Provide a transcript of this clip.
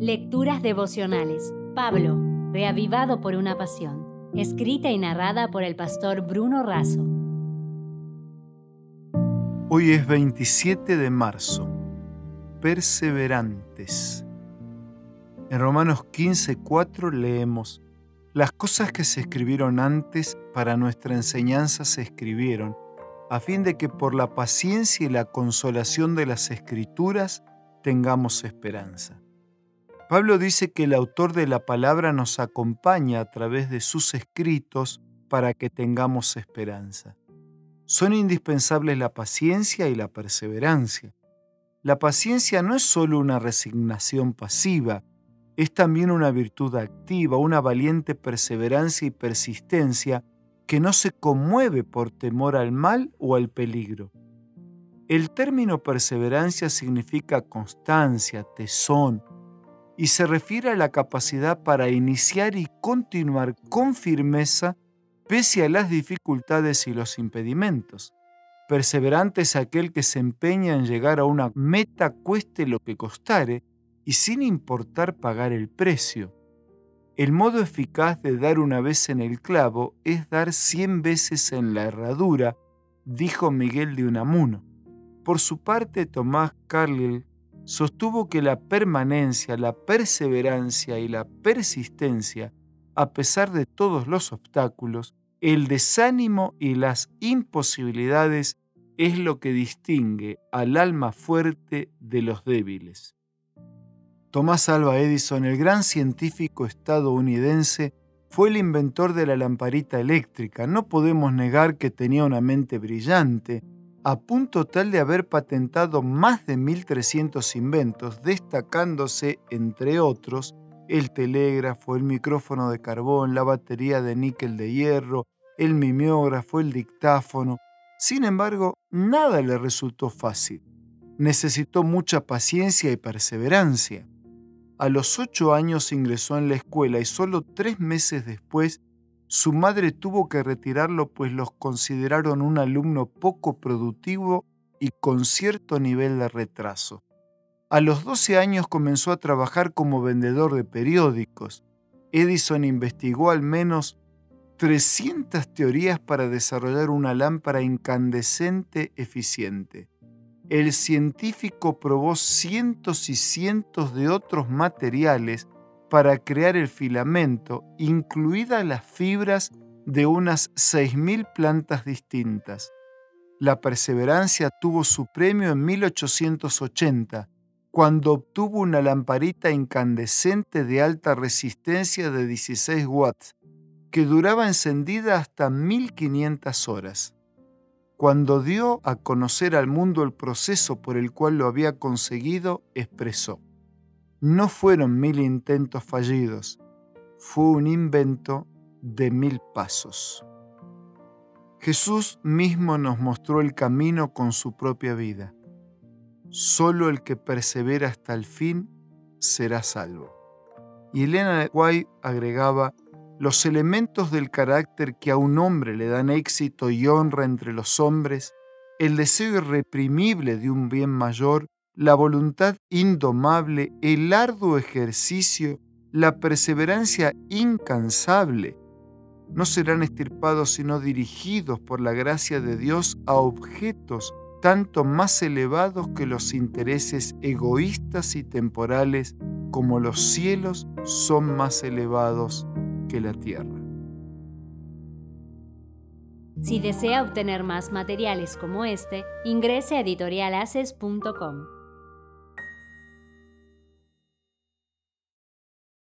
Lecturas devocionales. Pablo, reavivado por una pasión. Escrita y narrada por el pastor Bruno Razo. Hoy es 27 de marzo. Perseverantes. En Romanos 15:4 leemos, Las cosas que se escribieron antes para nuestra enseñanza se escribieron, a fin de que por la paciencia y la consolación de las escrituras tengamos esperanza. Pablo dice que el autor de la palabra nos acompaña a través de sus escritos para que tengamos esperanza. Son indispensables la paciencia y la perseverancia. La paciencia no es solo una resignación pasiva, es también una virtud activa, una valiente perseverancia y persistencia que no se conmueve por temor al mal o al peligro. El término perseverancia significa constancia, tesón, y se refiere a la capacidad para iniciar y continuar con firmeza pese a las dificultades y los impedimentos. Perseverante es aquel que se empeña en llegar a una meta cueste lo que costare y sin importar pagar el precio. El modo eficaz de dar una vez en el clavo es dar cien veces en la herradura, dijo Miguel de Unamuno. Por su parte, Tomás Carlyle sostuvo que la permanencia, la perseverancia y la persistencia, a pesar de todos los obstáculos, el desánimo y las imposibilidades es lo que distingue al alma fuerte de los débiles. Tomás Alva Edison, el gran científico estadounidense, fue el inventor de la lamparita eléctrica. No podemos negar que tenía una mente brillante, a punto tal de haber patentado más de 1.300 inventos, destacándose, entre otros, el telégrafo, el micrófono de carbón, la batería de níquel de hierro, el mimeógrafo, el dictáfono. Sin embargo, nada le resultó fácil. Necesitó mucha paciencia y perseverancia. A los ocho años ingresó en la escuela y solo tres meses después su madre tuvo que retirarlo pues los consideraron un alumno poco productivo y con cierto nivel de retraso. A los 12 años comenzó a trabajar como vendedor de periódicos. Edison investigó al menos 300 teorías para desarrollar una lámpara incandescente eficiente. El científico probó cientos y cientos de otros materiales para crear el filamento, incluidas las fibras de unas 6.000 plantas distintas. La perseverancia tuvo su premio en 1880, cuando obtuvo una lamparita incandescente de alta resistencia de 16 watts, que duraba encendida hasta 1500 horas. Cuando dio a conocer al mundo el proceso por el cual lo había conseguido, expresó, no fueron mil intentos fallidos, fue un invento de mil pasos. Jesús mismo nos mostró el camino con su propia vida. Solo el que persevera hasta el fin será salvo. Y Elena White agregaba, los elementos del carácter que a un hombre le dan éxito y honra entre los hombres, el deseo irreprimible de un bien mayor la voluntad indomable, el arduo ejercicio, la perseverancia incansable, no serán estirpados sino dirigidos por la gracia de Dios a objetos tanto más elevados que los intereses egoístas y temporales como los cielos son más elevados que la tierra. Si desea obtener más materiales como este, ingrese a editorialaces.com.